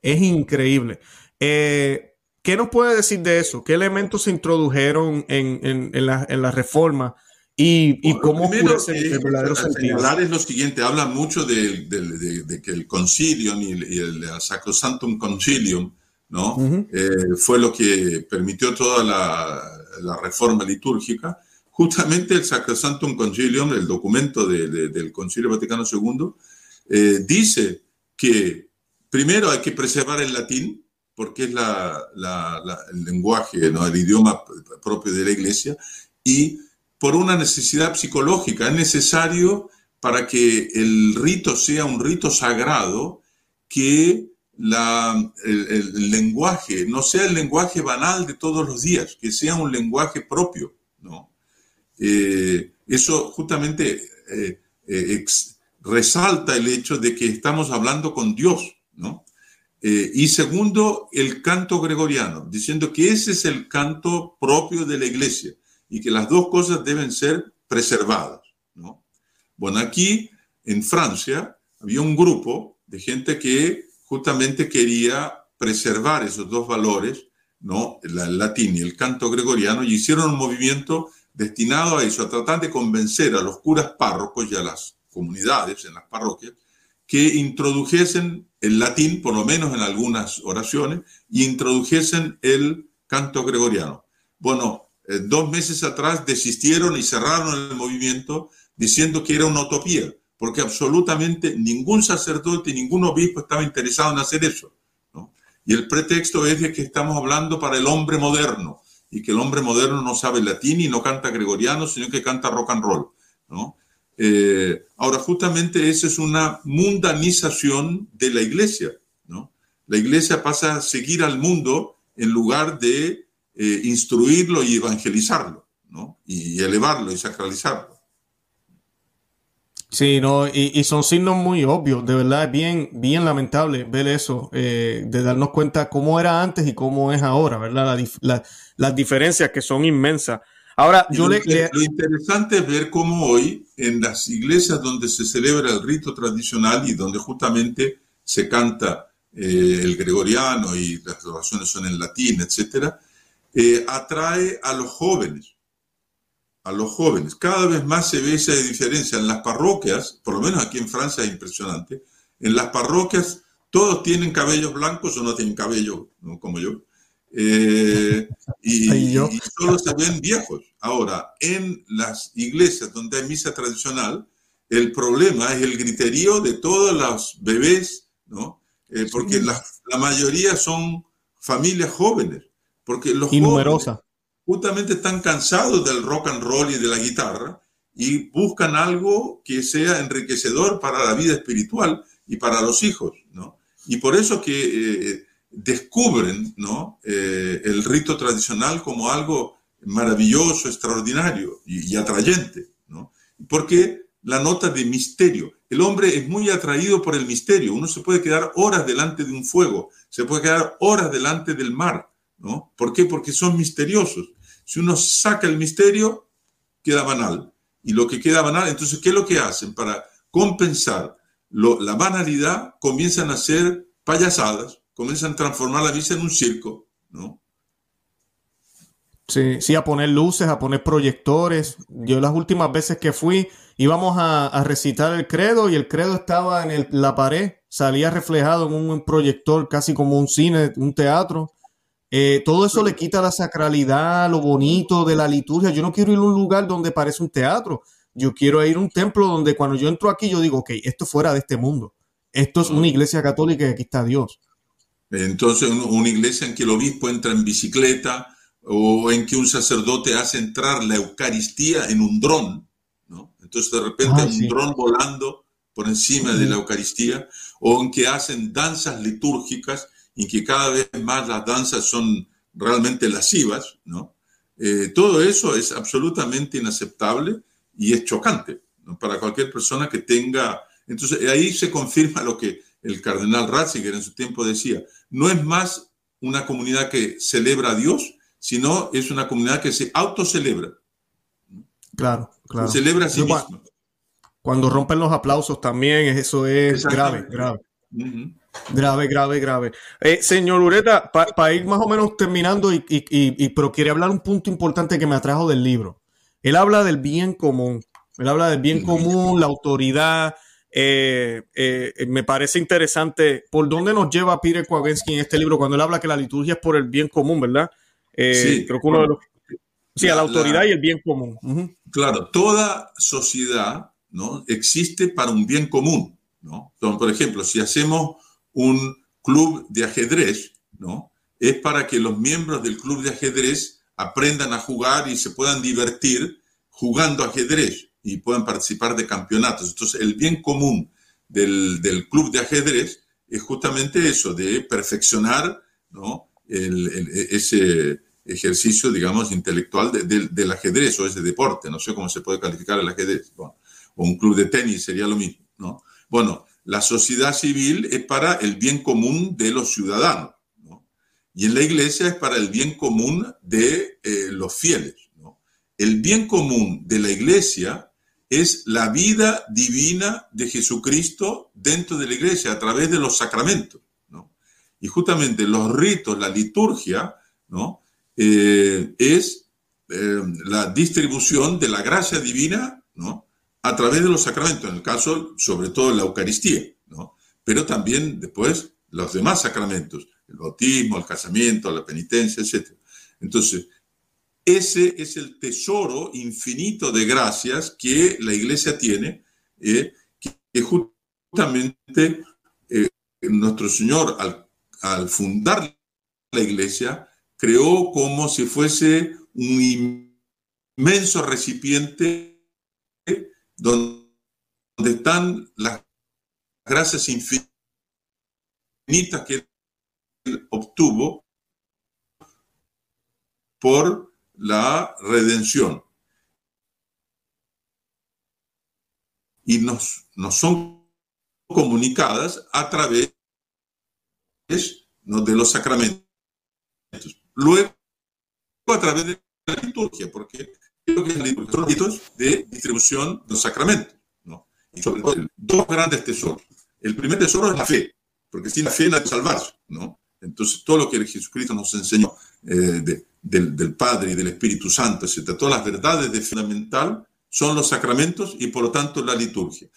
Speaker 1: Es, increíble. Eh, ¿Qué nos puede decir de eso? ¿Qué elementos se introdujeron en, la, reforma? Y, y cómo
Speaker 2: primero, el verdadero sentido. es lo siguiente, habla mucho de, que el concilium y el, Sacrosantum Concilium ¿no? Eh, fue lo que permitió toda la, reforma litúrgica. Justamente el Sacrosantum Concilium, el documento del Concilio Vaticano II, eh, dice que primero hay que preservar el latín, porque es el lenguaje, ¿no? el idioma propio de la iglesia, y por una necesidad psicológica, es necesario para que el rito sea un rito sagrado, que el, lenguaje no sea el lenguaje banal de todos los días, que sea un lenguaje propio. ¿no? Eh, eso justamente eh, resalta el hecho de que estamos hablando con Dios, ¿no? Eh, y segundo, el canto gregoriano, diciendo que ese es el canto propio de la iglesia y que las dos cosas deben ser preservadas, ¿no? Bueno, aquí en Francia había un grupo de gente que justamente quería preservar esos dos valores, ¿no? El latín y el canto gregoriano, y hicieron un movimiento destinado a eso, a tratar de convencer a los curas párrocos y a las comunidades, en las parroquias, que introdujesen el latín, por lo menos en algunas oraciones, y introdujesen el canto gregoriano. Bueno, eh, dos meses atrás desistieron y cerraron el movimiento diciendo que era una utopía, porque absolutamente ningún sacerdote, ningún obispo estaba interesado en hacer eso. Y el pretexto es de que estamos hablando para el hombre moderno, y que el hombre moderno no sabe latín y no canta gregoriano, sino que canta rock and roll. ¿no? Eh, ahora, justamente esa es una mundanización de la iglesia, ¿no? La iglesia pasa a seguir al mundo en lugar de eh, instruirlo y evangelizarlo, ¿no? Y elevarlo y sacralizarlo.
Speaker 1: Sí, no, y, son signos muy obvios, de verdad, es bien, bien lamentable ver eso, eh, de darnos cuenta cómo era antes y cómo es ahora, ¿verdad? las diferencias que son inmensas. Ahora, yo
Speaker 2: lo,
Speaker 1: le,
Speaker 2: Lo interesante es ver cómo hoy, en las iglesias donde se celebra el rito tradicional y donde justamente se canta eh, el gregoriano y las oraciones son en latín, etcétera, eh, atrae a los jóvenes. A los jóvenes. Cada vez más se ve esa diferencia en las parroquias, por lo menos aquí en Francia es impresionante. En las parroquias todos tienen cabellos blancos o no tienen cabello, como yo. Eh, y, solo se ven viejos. Ahora, en las iglesias donde hay misa tradicional, el problema es el griterío de todos los bebés, ¿no? Eh, porque la, mayoría son familias jóvenes, porque los jóvenes justamente están cansados del rock and roll y de la guitarra y buscan algo que sea enriquecedor para la vida espiritual y para los hijos, ¿no? Y por eso que eh, descubren ¿no? Eh, el rito tradicional como algo maravilloso, extraordinario y, atrayente, ¿no? porque la nota de misterio. El hombre es muy atraído por el misterio. Uno se puede quedar horas delante de un fuego, se puede quedar horas delante del mar. ¿no? ¿Por qué? Porque son misteriosos. Si uno saca el misterio, queda banal. Y lo que queda banal, entonces, ¿qué es lo que hacen? Para compensar la banalidad, comienzan a hacer payasadas, comienzan a transformar la misa en un circo, ¿no?
Speaker 1: Sí, sí, a poner luces, a poner proyectores. Yo las últimas veces que fui íbamos a, recitar el credo y el credo estaba en la pared, salía reflejado en un proyector casi como un cine, un teatro. Eh, todo eso le quita la sacralidad, lo bonito de la liturgia. Yo no quiero ir a un lugar donde parece un teatro. Yo quiero ir a un templo donde cuando yo entro aquí yo digo, ok, esto es fuera de este mundo. Esto es una iglesia católica y aquí está Dios.
Speaker 2: Entonces, una iglesia en que el obispo entra en bicicleta o en que un sacerdote hace entrar la Eucaristía en un dron, ¿no? Entonces, de repente, ah, un dron volando por encima de la Eucaristía, o en que hacen danzas litúrgicas y que cada vez más las danzas son realmente lascivas, ¿no? Eh, todo eso es absolutamente inaceptable y es chocante para cualquier persona que tenga... Entonces, ahí se confirma lo que el cardenal Ratzinger en su tiempo decía, no es más una comunidad que celebra a Dios, sino es una comunidad que se autocelebra.
Speaker 1: Claro, claro.
Speaker 2: celebra a sí misma.
Speaker 1: Cuando rompen los aplausos también, eso es grave, grave. Grave, grave, grave. Eh, señor Ureta, para ir más o menos terminando, y, y, pero quiere hablar un punto importante que me atrajo del libro. Él habla del bien común. Él habla del bien común, la autoridad, eh, eh, me parece interesante por dónde nos lleva Peter Kowalski en este libro cuando él habla que la liturgia es por el bien común, ¿verdad? Eh, sí, creo que uno de los... Sí, a la autoridad y el bien común.
Speaker 2: Claro, toda sociedad ¿no? existe para un bien común. ¿no? Entonces, por ejemplo, si hacemos un club de ajedrez, ¿no? es para que los miembros del club de ajedrez aprendan a jugar y se puedan divertir jugando ajedrez y puedan participar de campeonatos. Entonces, el bien común del, del club de ajedrez es justamente eso, de perfeccionar ¿no? el, ese ejercicio, digamos, intelectual del ajedrez o ese deporte. No sé cómo se puede calificar el ajedrez. o un club de tenis sería lo mismo. ¿no? Bueno, la sociedad civil es para el bien común de los ciudadanos. ¿no? Y en la iglesia es para el bien común de eh, los fieles. El bien común de la iglesia es la vida divina de Jesucristo dentro de la iglesia a través de los sacramentos. ¿no? Y justamente los ritos, la liturgia, ¿no? Eh, es eh, la distribución de la gracia divina ¿no? a través de los sacramentos, en el caso sobre todo la Eucaristía, ¿no? pero también después los demás sacramentos, el bautismo, el casamiento, la penitencia, etc. Entonces, ese es el tesoro infinito de gracias que la iglesia tiene, eh, que, justamente eh, nuestro Señor al, fundar la iglesia creó como si fuese un inmenso recipiente donde están las gracias infinitas que él obtuvo por la redención. y nos, nos son comunicadas a través de los sacramentos. Luego, a través de la liturgia, porque creo que son ritos de distribución de los sacramentos. ¿no? Y sobre todo, dos grandes tesoros. El primer tesoro es la fe, porque sin la fe nadie salvarse. ¿no? Entonces, todo lo que Jesucristo nos enseñó eh, del, Padre y del Espíritu Santo, etc., todas las verdades de fundamental son los sacramentos y por lo tanto la liturgia.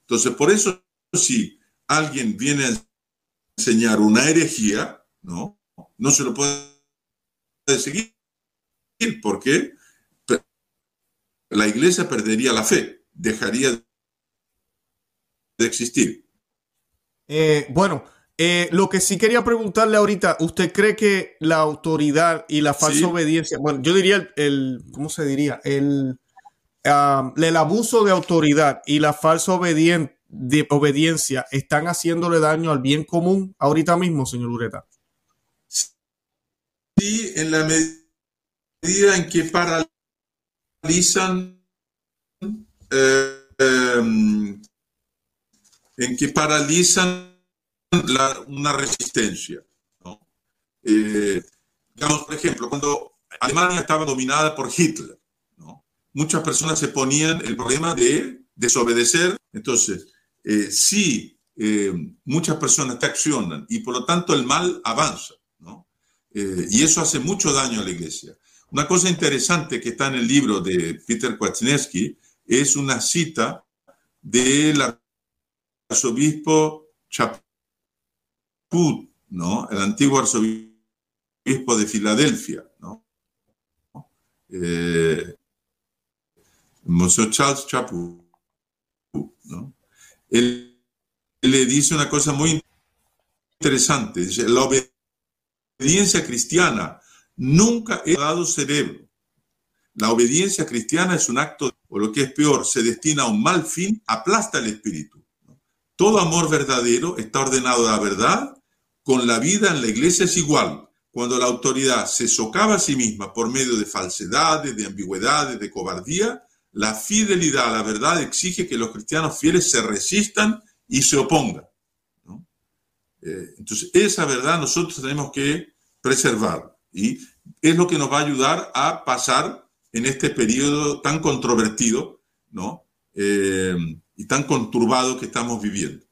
Speaker 2: Entonces, por eso, si alguien viene a enseñar una herejía, ¿no? No se lo puede seguir, porque la iglesia perdería la fe, dejaría de existir.
Speaker 1: Eh, bueno, eh, lo que sí quería preguntarle ahorita, ¿usted cree que la autoridad y la falsa obediencia, bueno, yo diría el, ¿cómo se diría? El, el abuso de autoridad y la falsa obediencia de obediencia están haciéndole daño al bien común ahorita mismo, señor Ureta?
Speaker 2: Sí, en la medida en que paralizan, eh, em, en que paralizan una resistencia. Eh, digamos, por ejemplo, cuando Alemania estaba dominada por Hitler, muchas personas se ponían el problema de desobedecer. Entonces, eh, si eh, muchas personas te accionan y por lo tanto el mal avanza, ¿no? Eh, y eso hace mucho daño a la iglesia. Una cosa interesante que está en el libro de Peter Kwasniewski es una cita del arzobispo ¿no? El antiguo arzobispo de Filadelfia, ¿no? Monsieur Charles Chaput, ¿no? él, le dice una cosa muy interesante. Dice, la obediencia cristiana nunca ha dado cerebro. La obediencia cristiana es un acto, o lo que es peor, se destina a un mal fin, aplasta el espíritu. Todo amor verdadero está ordenado a la verdad, con la vida en la iglesia es igual. Cuando la autoridad se socava a sí misma por medio de falsedades, de ambigüedades, de cobardía, la fidelidad a la verdad exige que los cristianos fieles se resistan y se opongan. Eh, entonces, esa verdad nosotros tenemos que preservar y es lo que nos va a ayudar a pasar en este periodo tan controvertido ¿no? Eh, y tan conturbado que estamos viviendo.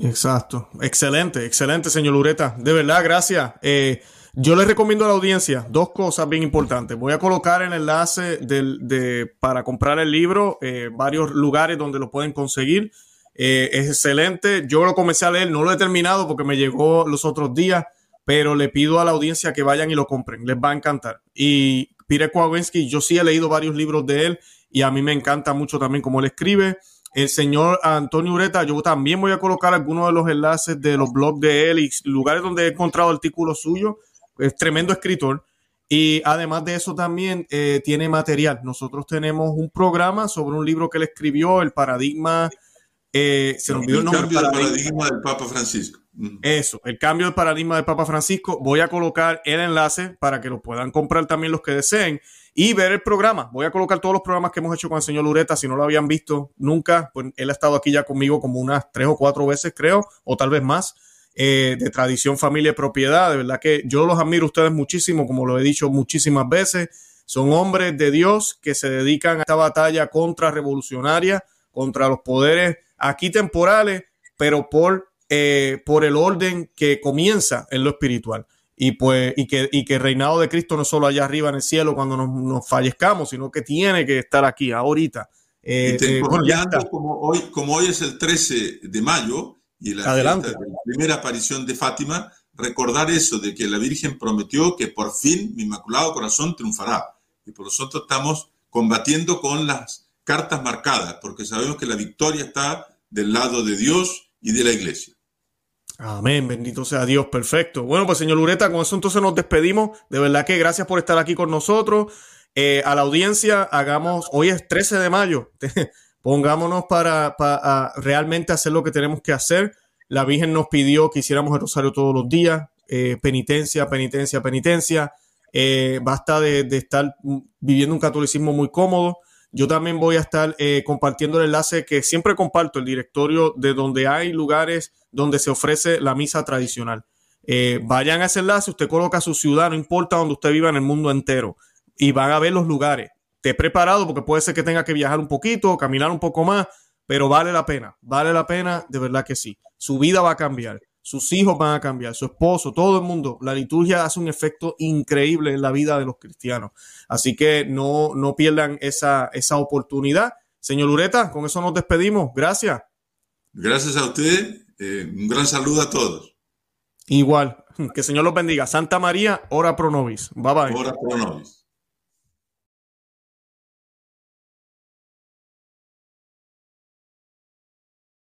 Speaker 1: Exacto. Excelente, excelente, señor Lureta. De verdad, gracias. Eh, yo les recomiendo a la audiencia dos cosas bien importantes. Voy a colocar el enlace de, para comprar el libro, eh, varios lugares donde lo pueden conseguir. Eh, es excelente. Yo lo comencé a leer, no lo he terminado porque me llegó los otros días, pero le pido a la audiencia que vayan y lo compren. Les va a encantar. Y Pire Kowalski, yo sí he leído varios libros de él y a mí me encanta mucho también cómo él escribe. El señor Antonio Ureta, yo también voy a colocar algunos de los enlaces de los blogs de él y lugares donde he encontrado artículos suyos es tremendo escritor. Y además de eso también eh, tiene material. Nosotros tenemos un programa sobre un libro que él escribió, El Paradigma.
Speaker 2: Eh, se nos el cambio del paradigma del Papa Francisco.
Speaker 1: Mm. Eso, el cambio del paradigma del Papa Francisco. Voy a colocar el enlace para que lo puedan comprar también los que deseen y ver el programa. Voy a colocar todos los programas que hemos hecho con el señor Lureta. Si no lo habían visto nunca, pues él ha estado aquí ya conmigo como unas tres o cuatro veces, creo, o tal vez más. Eh, de tradición, familia y propiedad. De verdad que yo los admiro a ustedes muchísimo, como lo he dicho muchísimas veces. Son hombres de Dios que se dedican a esta batalla contra revolucionaria, contra los poderes aquí temporales, pero por, eh, por el orden que comienza en lo espiritual. Y, pues, y, que, y que el reinado de Cristo no solo allá arriba en el cielo cuando nos, fallezcamos, sino que tiene que estar aquí, ahorita.
Speaker 2: Eh, como, hoy, como hoy es el 13 de mayo, y la,
Speaker 1: Adelante.
Speaker 2: primera aparición de Fátima, recordar eso de que la Virgen prometió que por fin mi Inmaculado Corazón triunfará. Y por tanto estamos combatiendo con las cartas marcadas, porque sabemos que la victoria está del lado de Dios y de la Iglesia.
Speaker 1: Amén, bendito sea Dios, perfecto. Bueno, pues señor Lureta, con eso entonces nos despedimos. De verdad que gracias por estar aquí con nosotros. Eh, a la audiencia, hagamos, hoy es 13 de mayo, Pongámonos para, realmente hacer lo que tenemos que hacer. La Virgen nos pidió que hiciéramos el rosario todos los días, eh, penitencia, penitencia, penitencia. Eh, basta de, estar viviendo un catolicismo muy cómodo. Yo también voy a estar compartiendo el enlace que siempre comparto, el directorio de donde hay lugares donde se ofrece la misa tradicional. Eh, vayan a ese enlace, usted coloca su ciudad, no importa donde usted viva en el mundo entero, y van a ver los lugares. Esté preparado porque puede ser que tenga que viajar un poquito, caminar un poco más, pero vale la pena, vale la pena, de verdad que sí. Su vida va a cambiar, sus hijos van a cambiar, su esposo, todo el mundo. La liturgia hace un efecto increíble en la vida de los cristianos. Así que no, no pierdan esa, esa oportunidad. Señor Ureta, con eso nos despedimos. Gracias.
Speaker 2: Gracias a usted. Eh, un gran saludo a todos.
Speaker 1: Igual. Que el Señor los bendiga. Santa María, ora pro nobis. Bye bye.
Speaker 2: Ora pro nobis.